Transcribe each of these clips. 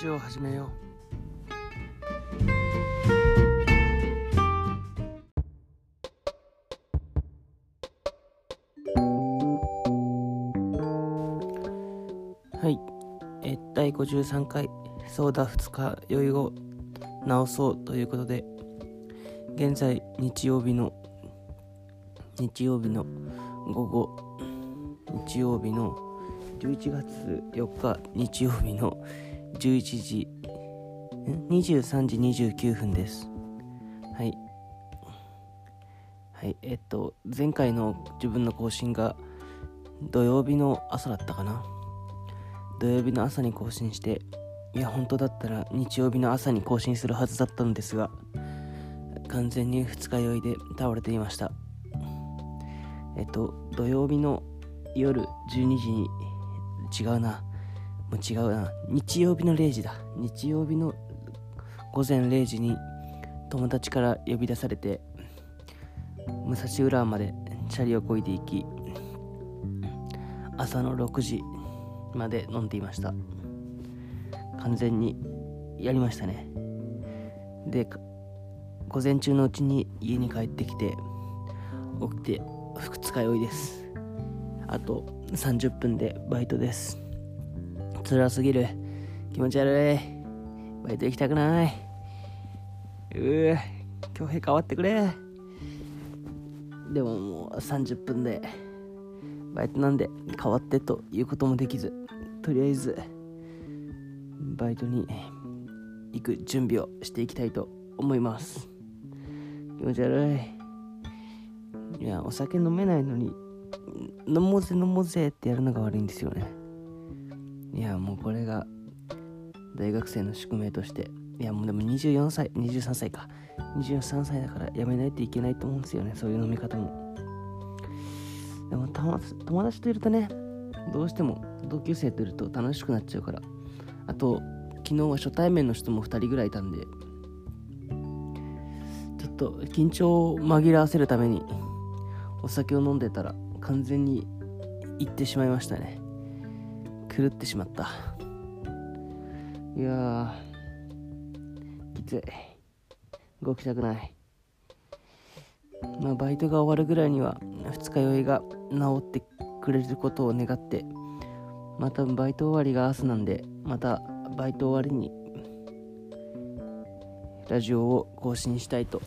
ジオを始めよう。はい。え第53回ソーダ2日酔いを直そうということで現在日曜日の日曜日の午後日曜日の11月4日日曜日の11時23時29分です。はい。はいえっと前回の自分の更新が土曜日の朝だったかな。土曜日の朝に更新していや本当だったら日曜日の朝に更新するはずだったんですが完全に二日酔いで倒れていました。えっと土曜日の夜12時に違うな。もう違うな。日曜日の0時だ。日曜日の午前0時に友達から呼び出されて武蔵浦和までチャリをこいでいき朝の6時まで飲んでいました。完全にやりましたね。で午前中のうちに家に帰ってきて起きて二日酔いです。あと30分でバイトです。辛すぎる。気持ち悪い。バイト行きたくない。うぅ。今日変わってくれ。でももう30分でバイトなんで変わってということもできず。とりあえずバイトに行く準備をしていきたいと思います。気持ち悪い。いやお酒飲めないのに飲もうぜ飲もうぜってやるのが悪いんですよね。いやもうこれが大学生の宿命としていやもうでも24歳23歳か。23歳だからやめないといけないと思うんですよねそういう飲み方も。でも友達といるとねどうしても同級生といると楽しくなっちゃうから。あと昨日は初対面の人も2人ぐらいいたんでちょっと緊張を紛らわせるためにお酒を飲んでたら完全に行ってしまいましたね。狂ってしまった。いやきつい。動きたくない。まあバイトが終わるぐらいには二日酔いが治ってくれることを願ってまたバイト終わりが明日なんでまたバイト終わりにラジオを更新したいと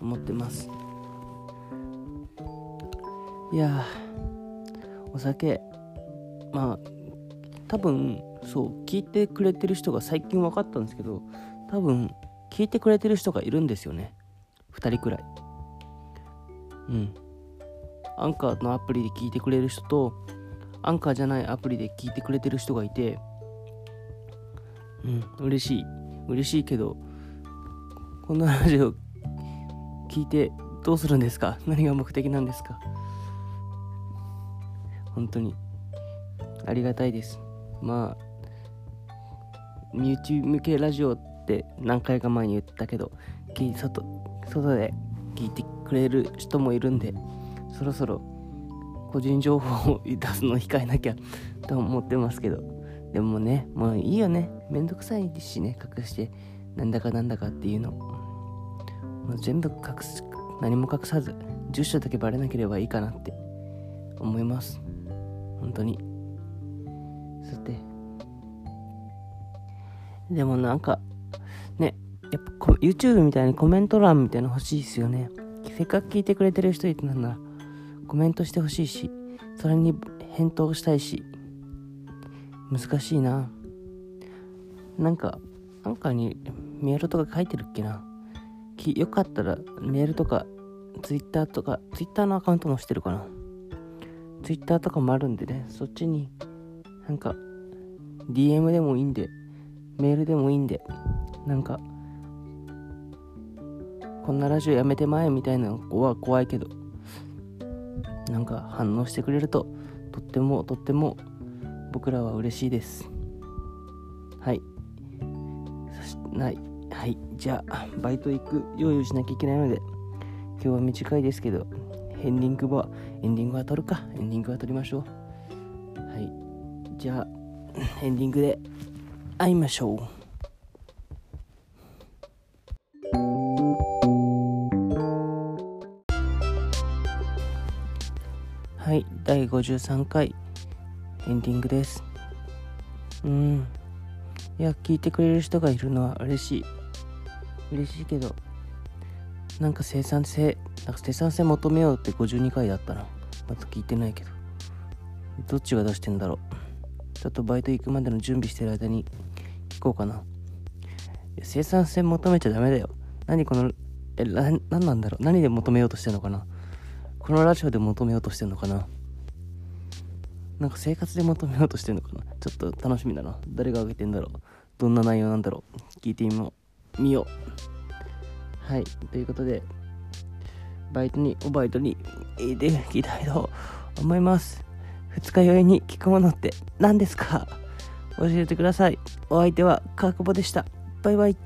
思ってます。いやお酒まあ多分そう聞いてくれてる人が最近分かったんですけど多分聞いてくれてる人がいるんですよね。2人くらい。うん。アンカーのアプリで聞いてくれる人とアンカーじゃないアプリで聞いてくれてる人がいてうん嬉しい。嬉しいけどこのラジオ聞いてどうするんですか？何が目的なんですか？本当に。ありがたいです。まあ身内向けラジオって何回か前に言ったけど外外で聞いてくれる人もいるんでそろそろ個人情報を出すの控えなきゃと思ってますけどでもねもういいよね。めんどくさいしね隠してなんだかなんだかっていうの。もう全部隠す何も隠さず住所だけバレなければいいかなって思います。本当に。でもなんかねやっぱ YouTube みたいにコメント欄みたいなの欲しいですよね。せっかく聞いてくれてる人いたんならコメントしてほしいしそれに返答したいし難しいな。なんかなんかにメールとか書いてるっけな。よかったらメールとか Twitter とか Twitter のアカウントもしてるかな。Twitter とかもあるんでねそっちになんか DM でもいいんでメールでもいいんでなんかこんなラジオやめてまえみたいなのは怖いけどなんか反応してくれるととってもとっても僕らは嬉しいです。はい。そしない。はい。じゃあバイト行く用意をしなきゃいけないので今日は短いですけどエンディングはエンディングは撮るか。エンディングは撮りましょう。はい。じゃあエンディングで。会いましょう。はい、第53回エンディングです。うん。いや、聞いてくれる人がいるのは嬉しい。嬉しいけど、なんか生産性、なんか生産性求めようって52回だったな。まだ聞いてないけど。どっちが出してんだろう。ちょっとバイト行くまでの準備してる間に聞こうかな。生産性求めちゃダメだよ。何このえな何なんだろう。何で求めようとしてんのかな。このラジオで求めようとしてんのかな。なんか生活で求めようとしてんのかな。ちょっと楽しみだな。誰が上げてんだろう。どんな内容なんだろう。聞いてみよう見よう。はい。ということでバイトにおバイトに行っていきたいと思います。二日酔いに効くものって何ですか？教えてください。お相手は川久保でした。バイバイ。